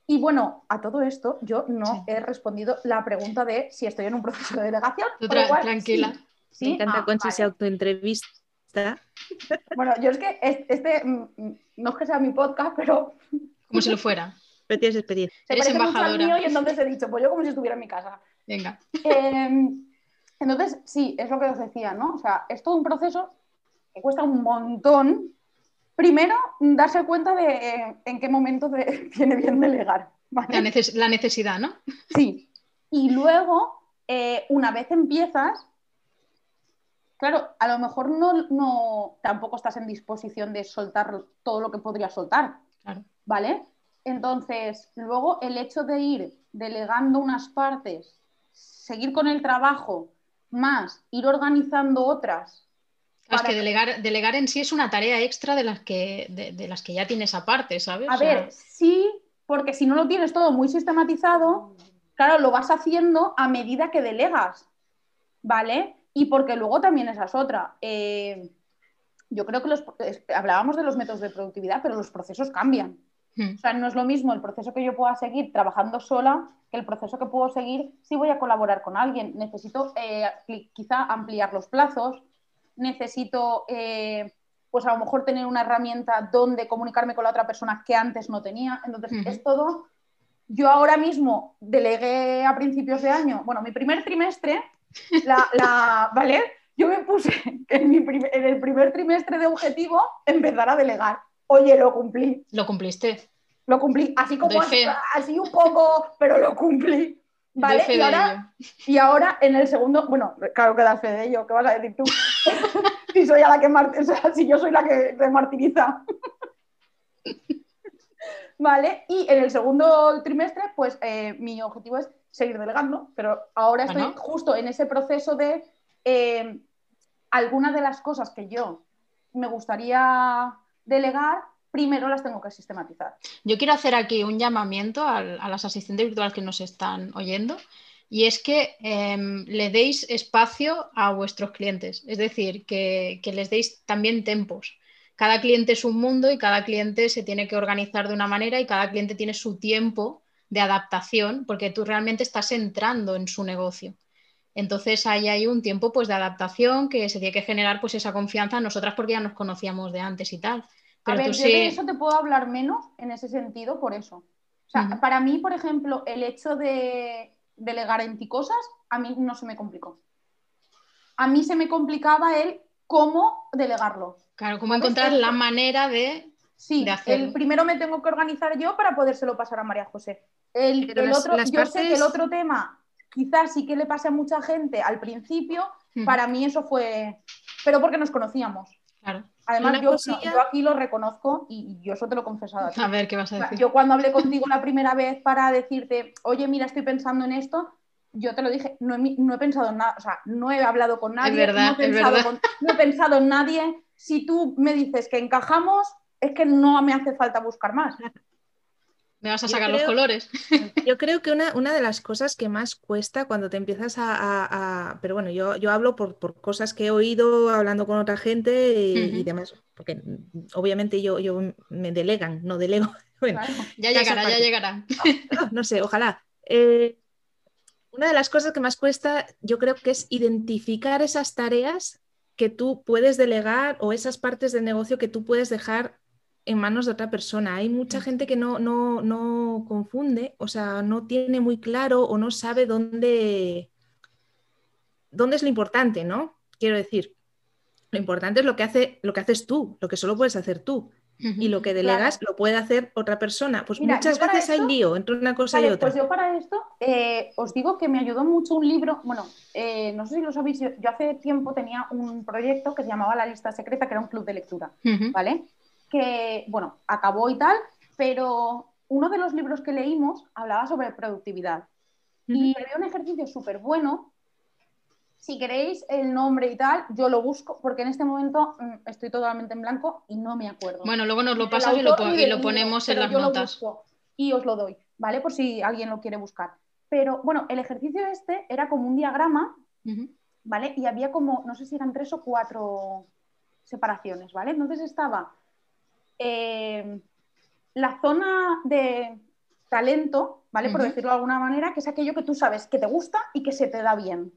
y bueno, a todo esto yo no Sí. he respondido la pregunta de si estoy en un proceso de delegación. Tú tra- igual tranquila. sí. Me Sí, encanta ah, Conchi se vale. autoentrevista. Bueno, yo es que es- este, mm, mm, no es que sea mi podcast, pero Como si lo fuera. Pero tienes experiencia. se Eres parece mucho al embajadora. mío y entonces he dicho, pues yo como si estuviera en mi casa. Venga. Eh, entonces, sí, es lo que os decía, ¿no? O sea, es todo un proceso que cuesta un montón. Primero, darse cuenta de eh, en qué momento te viene bien delegar. ¿vale? La, neces- la necesidad, ¿no? Sí. Y luego, eh, una vez empiezas, claro, a lo mejor no, no tampoco estás en disposición de soltar todo lo que podrías soltar, Claro. ¿vale? Entonces, luego el hecho de ir delegando unas partes, seguir con el trabajo, más ir organizando otras. Es para que delegar, delegar en sí es una tarea extra de las que, de, de las que ya tienes aparte, ¿sabes? A O sea, ver, sí, porque si no lo tienes todo muy sistematizado, claro, lo vas haciendo a medida que delegas, ¿vale? Y porque luego también esa es otra. Eh, yo creo que los, hablábamos de los métodos de productividad, pero los procesos cambian. hmm, O sea, no es lo mismo el proceso que yo pueda seguir trabajando sola que el proceso que puedo seguir si voy a colaborar con alguien. Necesito eh, qui- quizá ampliar los plazos, necesito eh, pues a lo mejor tener una herramienta donde comunicarme con la otra persona que antes no tenía. Entonces, Ujú. es todo. Yo ahora mismo delegué a principios de año, bueno, mi primer trimestre, la, la- ¿vale? Yo me puse en, mi prim- en el primer trimestre de objetivo empezar a delegar. Oye, lo cumplí. Lo cumpliste. Lo cumplí, así como así un poco, pero lo cumplí. ¿Vale? Y ahora, ello. y ahora en el segundo, bueno, claro que das fe de ello, ¿qué vas a decir tú? si soy a la que o sea, si yo soy la que te martiriza. ¿Vale? Y en el segundo trimestre, pues eh, mi objetivo es seguir delegando, pero ahora estoy Bueno. justo en ese proceso de eh, algunas de las cosas que yo me gustaría delegar, primero las tengo que sistematizar. Yo quiero hacer aquí un llamamiento a, las asistentes virtuales que nos están oyendo y es que em, le deis espacio a vuestros clientes, es decir, que, que les deis también tempos. Cada cliente es un mundo y cada cliente se tiene que organizar de una manera y cada cliente tiene su tiempo de adaptación porque tú realmente estás entrando en su negocio. Entonces ahí hay un tiempo pues de adaptación que se tiene que generar pues esa confianza en nosotras porque ya nos conocíamos de antes y tal. Pero a ver, yo sí- de eso te puedo hablar menos en ese sentido por eso. O sea, para mí, por ejemplo, el hecho de delegar en ti cosas, a mí no se me complicó. A mí se me complicaba el cómo delegarlo. Claro, cómo encontrar la manera de... Sí, de hacerlo. el primero me tengo que organizar yo para podérselo pasar a María José. El, Pero el las- otro, las yo sé que el otro tema quizás sí que le pase a mucha gente al principio, para mí eso fue, pero porque nos conocíamos. Claro. Además, yo, cosilla- yo aquí lo reconozco y, yo eso te lo he confesado a ti. A ver, ¿qué vas a O sea, decir? Yo cuando hablé contigo la primera vez para decirte, oye, mira, estoy pensando en esto, yo te lo dije, no he, no he pensado en nada, o sea, no he hablado con nadie, verdad, no, he es verdad. con- no he pensado en nadie. Si tú me dices que encajamos, es que no me hace falta buscar más. ¿Me vas a sacar los colores? Yo creo que una, una de las cosas que más cuesta cuando te empiezas a... a- a- pero bueno, yo, yo hablo por, por cosas que he oído hablando con otra gente y, demás, porque obviamente yo, yo me delegan, no delego. Bueno, Claro. Ya llegará, ya llegará. no, no sé, ojalá. Eh, una de las cosas que más cuesta, yo creo que es identificar esas tareas que tú puedes delegar o esas partes del negocio que tú puedes dejar en manos de otra persona. Hay mucha Mm. gente que no, no, no confunde, o sea, no tiene muy claro o no sabe dónde, dónde es lo importante, ¿no? Quiero decir, lo importante es lo que, hace, lo que haces tú, lo que solo puedes hacer tú. Y lo que delegas lo puede hacer otra persona. Pues Mira, muchas veces hay lío entre una cosa Vale, y otra. pues yo para esto eh, os digo que me ayudó mucho un libro, bueno, eh, no sé si lo sabéis, yo, yo hace tiempo tenía un proyecto que se llamaba La Lista Secreta, que era un club de lectura. ¿vale? Que, bueno, acabó y tal, pero uno de los libros que leímos hablaba sobre productividad. Y había un ejercicio súper bueno. Si queréis el nombre y tal, yo lo busco, porque en este momento mm, estoy totalmente en blanco y no me acuerdo. Bueno, luego nos lo pasas y lo, po- y lo libro, ponemos en las notas. y os lo doy, ¿vale? Por si alguien lo quiere buscar. Pero bueno, el ejercicio este era como un diagrama, ¿vale? Y había como, no sé si eran tres o cuatro separaciones, ¿vale? Entonces estaba eh, la zona de talento, ¿vale? Por decirlo de alguna manera, que es aquello que tú sabes que te gusta y que se te da bien,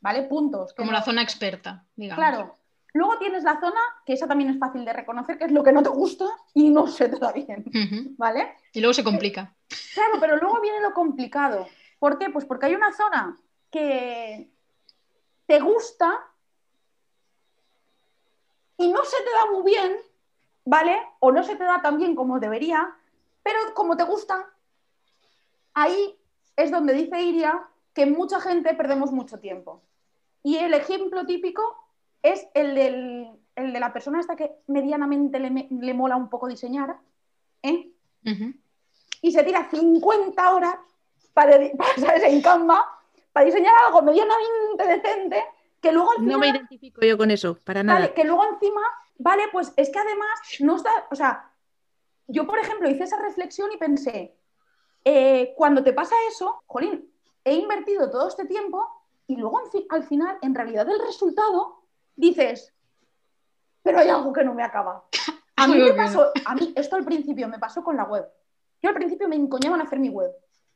¿vale? Puntos. Como la zona experta, digamos. Claro. Luego tienes la zona, que esa también es fácil de reconocer, que es lo que no te gusta y no se te da bien, ¿vale? Y luego se complica. Claro, pero luego viene lo complicado. ¿Por qué? Pues porque hay una zona que te gusta y no se te da muy bien, ¿vale? O no se te da tan bien como debería, pero como te gusta, ahí es donde dice Iria que mucha gente perdemos mucho tiempo. Y el ejemplo típico es el, de la persona hasta que medianamente le, mola un poco diseñar, ¿eh? y se tira 50 horas para, ¿sabes? en Canva para diseñar algo medianamente decente que luego No me identifico yo con eso, para nada. que luego encima, vale, pues es que además no está, o sea, yo por ejemplo hice esa reflexión y pensé, eh, cuando te pasa eso, jolín, he invertido todo este tiempo y luego al final, en realidad el resultado, dices, pero hay algo que no me acaba. A mí me pasó, a mí esto al principio me pasó con la web. Yo al principio me encoñaban a hacer mi web.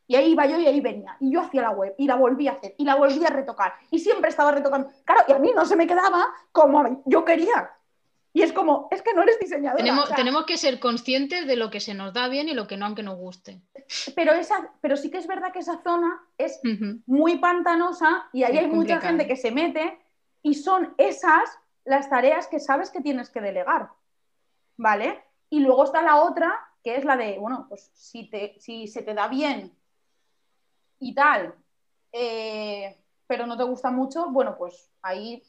Y ahí iba yo y ahí venía. Y yo hacía la web y la volví a hacer y la volví a retocar. Y siempre estaba retocando. Claro, y a mí no se me quedaba como yo quería. Y es como, es que no eres diseñador. Tenemos, tenemos que ser conscientes de lo que se nos da bien y lo que no, aunque nos guste. Pero, esa, pero sí que es verdad que esa zona es muy pantanosa y ahí hay mucha gente que se mete y son esas las tareas que sabes que tienes que delegar. ¿Vale? Y luego está la otra, que es la de, bueno, pues si, te, si se te da bien y tal, eh, pero no te gusta mucho, bueno, pues ahí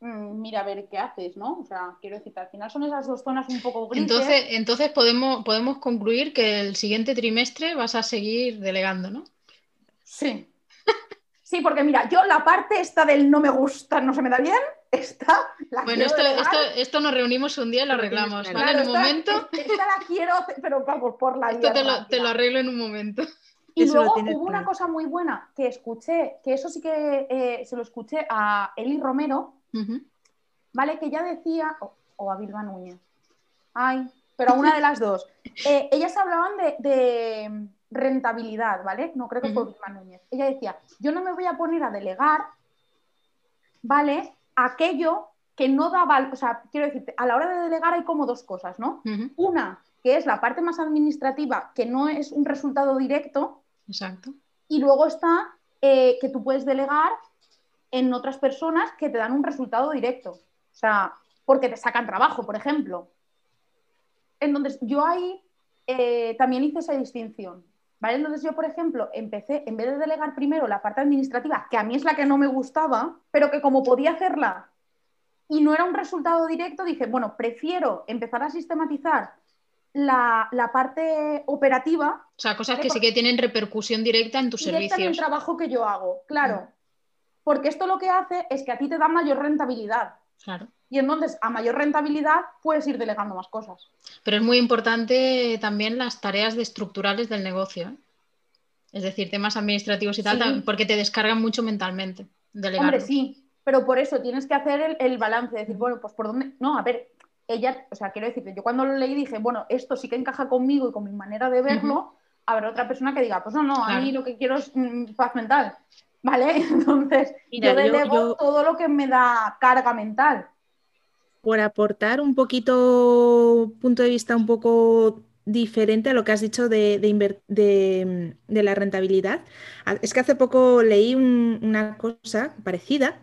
mm, mira a ver qué haces, ¿no? O sea, quiero decir, al final son esas dos zonas un poco grises. Entonces, entonces podemos, podemos concluir que el siguiente trimestre vas a seguir delegando, ¿no? Sí. Sí, porque mira, yo la parte esta del no me gusta, no se me da bien, esta la Bueno, esto, esto, esto, nos reunimos un día y lo arreglamos, ¿vale? en un momento. Esta la quiero, pero vamos, por la Esto te lo, te lo, arreglo en un momento. Y luego hubo una cosa muy buena que escuché, que eso sí que eh, se lo escuché a Eli Romero, ¿vale? Que ya decía, o a Vilma Núñez, ay, pero a una de las dos. Eh, ellas hablaban de, rentabilidad, ¿vale? No creo que fue Vilma Núñez. Ella decía, yo no me voy a poner a delegar, ¿vale? Aquello que no da valor, o sea, quiero decirte, a la hora de delegar hay como dos cosas, ¿no? Una, que es la parte más administrativa, que no es un resultado directo, Exacto. Y luego está eh, que tú puedes delegar en otras personas que te dan un resultado directo. O sea, porque te sacan trabajo, por ejemplo. Entonces, yo ahí eh, también hice esa distinción. ¿vale? Entonces, yo, por ejemplo, empecé, en vez de delegar primero la parte administrativa, que a mí es la que no me gustaba, pero que como podía hacerla y no era un resultado directo, dije, bueno, prefiero empezar a sistematizar la, parte operativa. O sea, cosas que sí que tienen repercusión directa en tus servicios. en el trabajo que yo hago, claro. Mm. Porque esto lo que hace es que a ti te da mayor rentabilidad. Claro. Y entonces, a mayor rentabilidad, puedes ir delegando más cosas. Pero es muy importante también las tareas de estructurales del negocio. ¿eh? Es decir, temas administrativos y tal, porque te descargan mucho mentalmente. Hombre, sí, pero por eso tienes que hacer el, el balance, decir, bueno, pues por dónde. No, a ver, ella, o sea, quiero decirte, yo cuando lo leí dije, bueno, esto sí que encaja conmigo y con mi manera de verlo, habrá otra persona que diga, pues no, no, a mí lo que quiero es mm, paz mental, ¿vale? Entonces, yo delego todo lo que me da carga mental. Por aportar un poquito, punto de vista un poco diferente a lo que has dicho de, de, la rentabilidad. Es que hace poco leí una cosa parecida,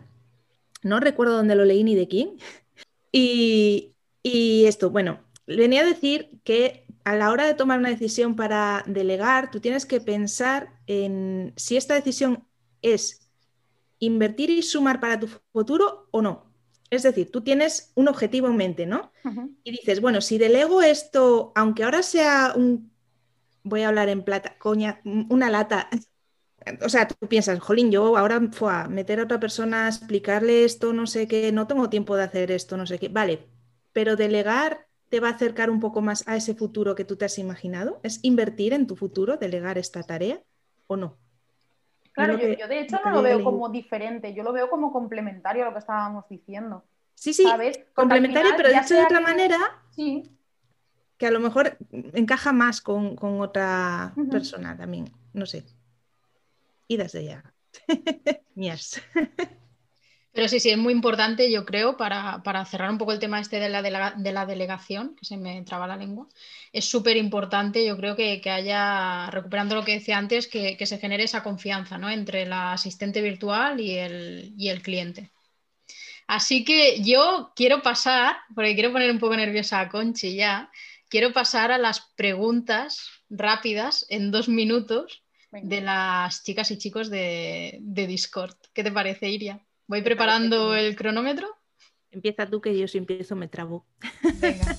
no recuerdo dónde lo leí ni de quién, y, y esto, bueno, venía a decir que a la hora de tomar una decisión para delegar, tú tienes que pensar en si esta decisión es invertir y sumar para tu futuro o no. Es decir, tú tienes un objetivo en mente, ¿no? Y dices, bueno, si delego esto, aunque ahora sea un, voy a hablar en plata, coña, una lata, o sea, tú piensas, jolín, yo ahora fue a meter a otra persona a explicarle esto, no sé qué, no tengo tiempo de hacer esto, no sé qué. Vale, pero delegar te va a acercar un poco más a ese futuro que tú te has imaginado? ¿Es invertir en tu futuro, delegar esta tarea o no? Claro, yo, de hecho no lo veo como diferente, yo lo veo como complementario a lo que estábamos diciendo. Sí, sí, complementario, pero dicho de otra que- manera Sí, que a lo mejor encaja más con, con otra persona también, no sé. Idas de ya. Ñas. Pero sí, sí, es muy importante, yo creo, para, para cerrar un poco el tema este de la, de la delegación, que se me traba la lengua, es súper importante, yo creo que, que haya, recuperando lo que decía antes, que, que se genere esa confianza ¿no? entre la asistente virtual y el, y el cliente. Así que yo quiero pasar, porque quiero poner un poco nerviosa a Conchi ya, quiero pasar a las preguntas rápidas en dos minutos venga. de las chicas y chicos de, de Discord. ¿Qué te parece, Iria? Voy preparando el cronómetro. Empieza tú que yo si empiezo me trabo. Venga.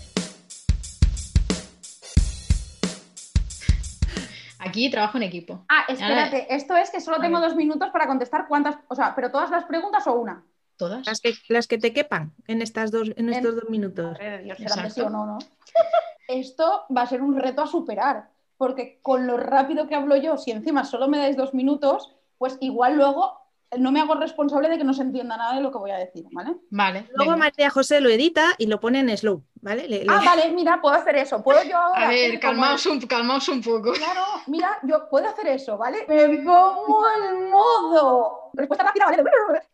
Aquí trabajo en equipo. Ah, espérate, esto es que solo tengo dos minutos para contestar cuántas, o sea, pero todas las preguntas o una. ¿Todas? Las que, las que te quepan en, estas dos, en estos En- dos minutos. Dios, sí o no, ¿no? Esto va a ser un reto a superar, porque con lo rápido que hablo yo, si encima solo me dais dos minutos, pues igual luego no me hago responsable de que no se entienda nada de lo que voy a decir, ¿vale? Vale. Luego venga. María José lo edita y lo pone en slow, ¿vale? Le- le- Ah, vale, mira, puedo hacer eso. Puedo yo ahora A ver, como calmaos un, calmaos un poco. Claro, mira, yo puedo hacer eso, ¿vale? Me pongo en modo. Respuesta rápida, ¿vale?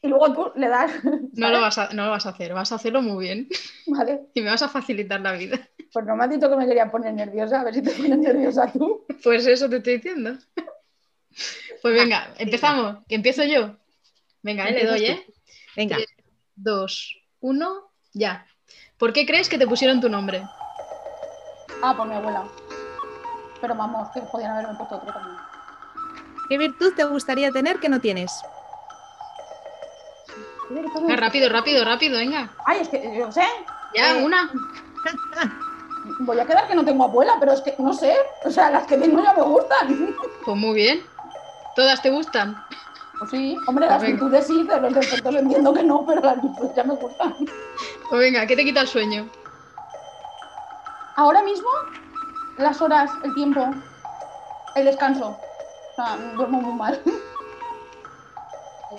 Y luego tú le das. No lo, vas a, no lo vas a hacer, vas a hacerlo muy bien Vale. y me vas a facilitar la vida. Pues no me has dicho que me quería poner nerviosa, a ver si te pones nerviosa tú. Pues eso te estoy diciendo. Pues venga, empezamos. Que empiezo yo. Venga, eh, le doy, tú. ¿eh? Venga, Tres, dos, uno, ya. ¿Por qué crees que te pusieron tu nombre? Ah, por mi abuela. Pero vamos, que podían haberme puesto otro también. ¿qué virtud te gustaría tener que no tienes? Ah, rápido, rápido, rápido, venga. Ay, es que yo sé. Ya, Eh, una. Voy a quedar que no tengo abuela, pero es que no sé. O sea, las que tengo ya me gustan. Pues muy bien. ¿Todas te gustan? Pues sí, hombre, Pues las venga. virtudes sí, de los defectos entiendo que no, pero las virtudes ya me gustan. Pues venga, ¿qué te quita el sueño? Ahora mismo, las horas, el tiempo, el descanso. O sea, duermo muy mal.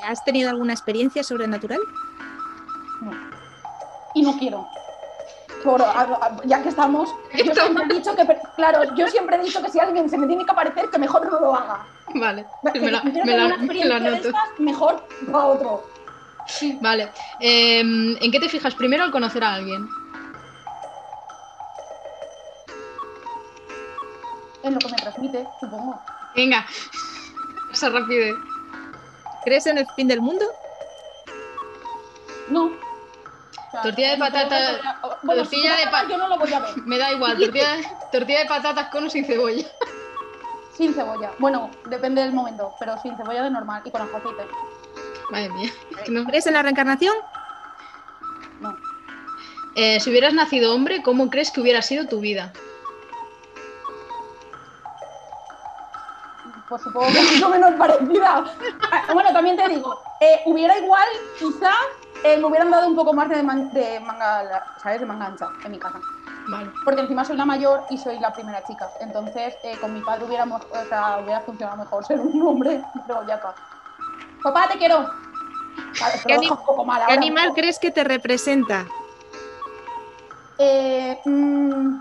¿Has tenido alguna experiencia sobrenatural? No. Y no quiero. Por- a- a- ya que estamos, yo siempre he dicho que, claro, yo siempre he dicho que si alguien se me tiene que aparecer, que mejor no lo haga. Vale, me la, me la- anoto. estas, mejor va otro. Vale. Em, ¿En qué te fijas primero al conocer a alguien? En lo que me transmite, supongo. Venga, esa rapidez. ¿Crees en el fin del mundo? No. O sea, Tortilla de no creo que patata- podría- Bueno, si tortilla de patata pa- yo no lo voy a ver. Me da igual, tortilla, tortilla de patatas con o sin cebolla. Sin cebolla. Bueno, depende del momento, pero sin cebolla de normal y con aceite. Madre mía. no. ¿Crees en la reencarnación? No. Eh, si hubieras nacido hombre, ¿cómo crees que hubiera sido tu vida? Pues supongo que o menos parecida. Ah, Bueno, también te digo, eh, hubiera igual, quizá eh, me hubieran dado un poco más de, man- de manga, ¿sabes? De manga ancha en mi casa. Vale. Porque encima soy la mayor y soy la primera chica. Entonces, eh, con mi padre hubiera, mo- o sea, hubiera funcionado mejor ser un hombre, pero ya está. Papá, te quiero. Vale, ¿Qué ¿Qué animal pero- crees que te representa? Eh, mm,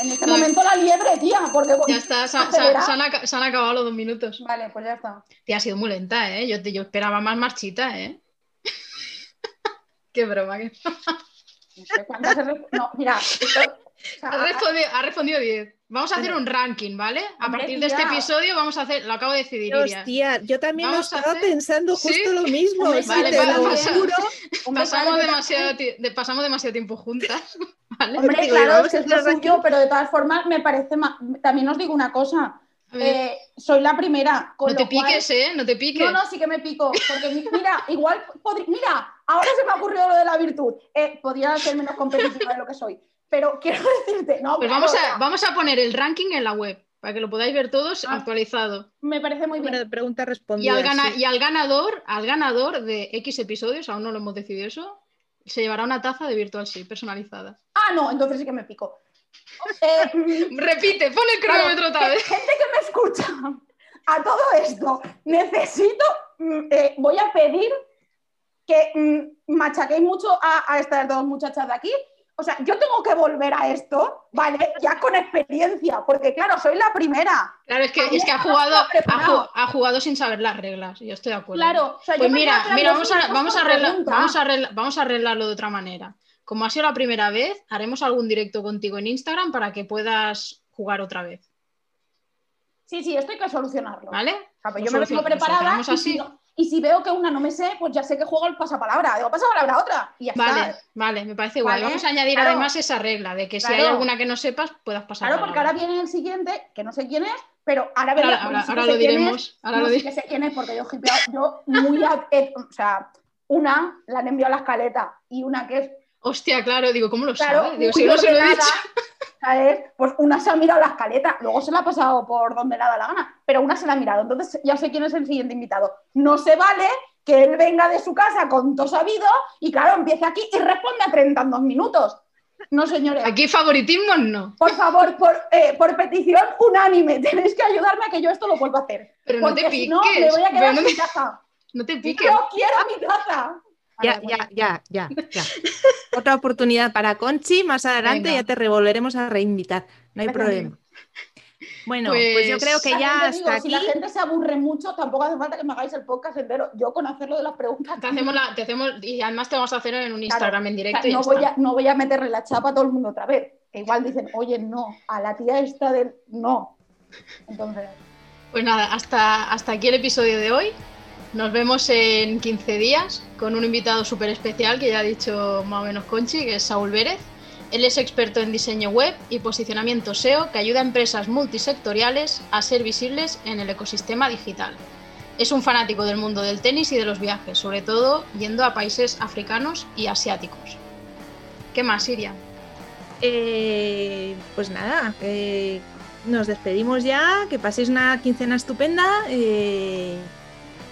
en este No. momento la liebre, tía, porque Ya está, se, se se han, se han acabado los dos minutos. Vale, pues ya está. Tía, ha sido muy lenta, ¿eh? Yo, yo esperaba más marchita, ¿eh? Qué broma. Que... No sé cuántas he resp- No, mira, esto- o sea, Ha respondido, ha respondido 10. Vamos a hacer un ranking, ¿vale? A Hombre, partir de este tía. episodio vamos a hacer, lo acabo de decidir. Hostia, yo también Vamos lo a estaba hacer- pensando ¿Sí? justo lo mismo. Hombre, sí, vale, te vale, lo pasa- juro. hombre, Pasamos demasiado, de- pasamos demasiado tiempo juntas, ¿vale? Hombre, Digo, claro, es que a es lo suyo, pero de todas formas me parece ma- También os digo una cosa. Eh, soy la primera. Con no te lo cual- piques, ¿eh? No te piques. No, no, sí que me pico. Porque mi- mira, igual podría. Mira, ahora se me ha ocurrido lo de la virtud. Eh, podría ser menos competitiva de lo que soy. Pero quiero decirte, no, Pues vamos a, sea, vamos a poner el ranking en la web, para que lo podáis ver todos Ah. actualizado. me parece muy bien. de preguntas Y al, gana- sí. y al ganador, al ganador de X episodios, aún no lo hemos decidido eso, se llevará una taza de Virtual Ship personalizada. Ah, no, entonces sí que me pico. Eh, Repite, pon el cronómetro otra vez. Gente que me escucha a todo esto, necesito, mm, eh, voy a pedir que mm, machaquéis mucho a, a estas dos muchachas de aquí. O sea, yo tengo que volver a esto, ¿vale? Ya con experiencia, porque claro, soy la primera. Claro, es que, es que ha jugado, ha, jugado sin saber las reglas. Yo estoy de acuerdo. Claro, o sea, Pues mira, mira, vamos a, vamos, a vamos, a vamos a arreglarlo de otra manera. Como ha sido la primera vez, haremos algún directo contigo en Instagram para que puedas jugar otra vez. Sí, sí, esto hay que solucionarlo. ¿Vale? O sea, pues yo me preparada lo hacemos y así. si, no- y si veo que una no me sé, pues ya sé que juego el pasapalabra. Digo, pasapalabra a otra y ya Vale, está. vale, me parece. Vale, Vamos a añadir claro. además esa regla de que si hay alguna que no sepas, puedas pasar. Claro, porque ahora viene el siguiente, que no sé quién es, pero ahora Ahora, verás, ahora- sí ahora sé lo quién es, diremos. Ahora no lo di- que sé quién es porque yo he yo muy, o sea, una la han enviado a la escaleta y una que es, Hostia, claro, digo, ¿cómo lo claro, sabes? Digo, si no se lo he dicho. ¿sabes? Pues una se ha mirado la escaleta, luego se la ha pasado por donde le ha dado la gana, pero una se la ha mirado, entonces ya sé quién es el siguiente invitado. No se vale que él venga de su casa con todo sabido y claro, empiece aquí y responde a 30 en dos minutos. No, señores. Aquí favoritismos no. Por favor, por, eh, por petición unánime, tenéis que ayudarme a que yo esto lo vuelva a hacer. Pero no te si piques. no, me voy a quedar no, sin taza. no te piques. Yo quiero mi taza. Ya, ya, ya, ya, ya. Otra oportunidad para Conchi, más adelante Venga. ya te revolveremos a reinvitar, no hay problema. Bueno, pues, yo Pues- creo que También ya te digo, hasta Si aquí. la gente se aburre mucho, tampoco hace falta que me hagáis el podcast entero. Yo con hacerlo de las preguntas. Te hacemos la, te hacemos, y además te vamos a hacer en un Instagram en O sea, directo. y no, voy a, no voy a meterle la chapa a todo el mundo otra vez. Que igual dicen, oye, no, a la tía esta del. No. Entonces, Pues nada, hasta, hasta aquí el episodio de hoy. Nos vemos en 15 días con un invitado súper especial que ya ha dicho más o menos Conchi, que es Saúl Vérez. Él es experto en diseño web y posicionamiento SEO que ayuda a empresas multisectoriales a ser visibles en el ecosistema digital. Es un fanático del mundo del tenis y de los viajes, sobre todo yendo a países africanos y asiáticos. ¿Qué más, Siria? Eh, pues nada, eh, nos despedimos ya, que paséis una quincena estupenda. eh,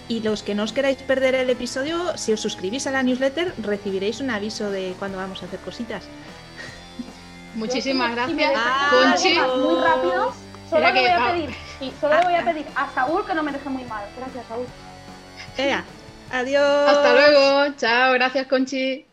y los que no os queráis perder el episodio, si os suscribís a la newsletter, recibiréis un aviso de cuando vamos a hacer cositas. Muchísimas gracias, Conchi. Muy rápido. Solo que voy a pedir, sí, solo le voy a pedir a Saúl que no me deje muy mal. Gracias, Saúl. Venga, adiós. Hasta luego, chao, gracias Conchi.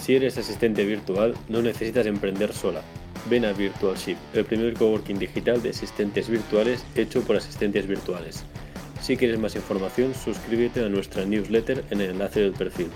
Si eres asistente virtual, no necesitas emprender sola. Ven a VirtualShip, el primer coworking digital de asistentes virtuales hecho por asistentes virtuales. Si quieres más información, suscríbete a nuestra newsletter en el enlace del perfil.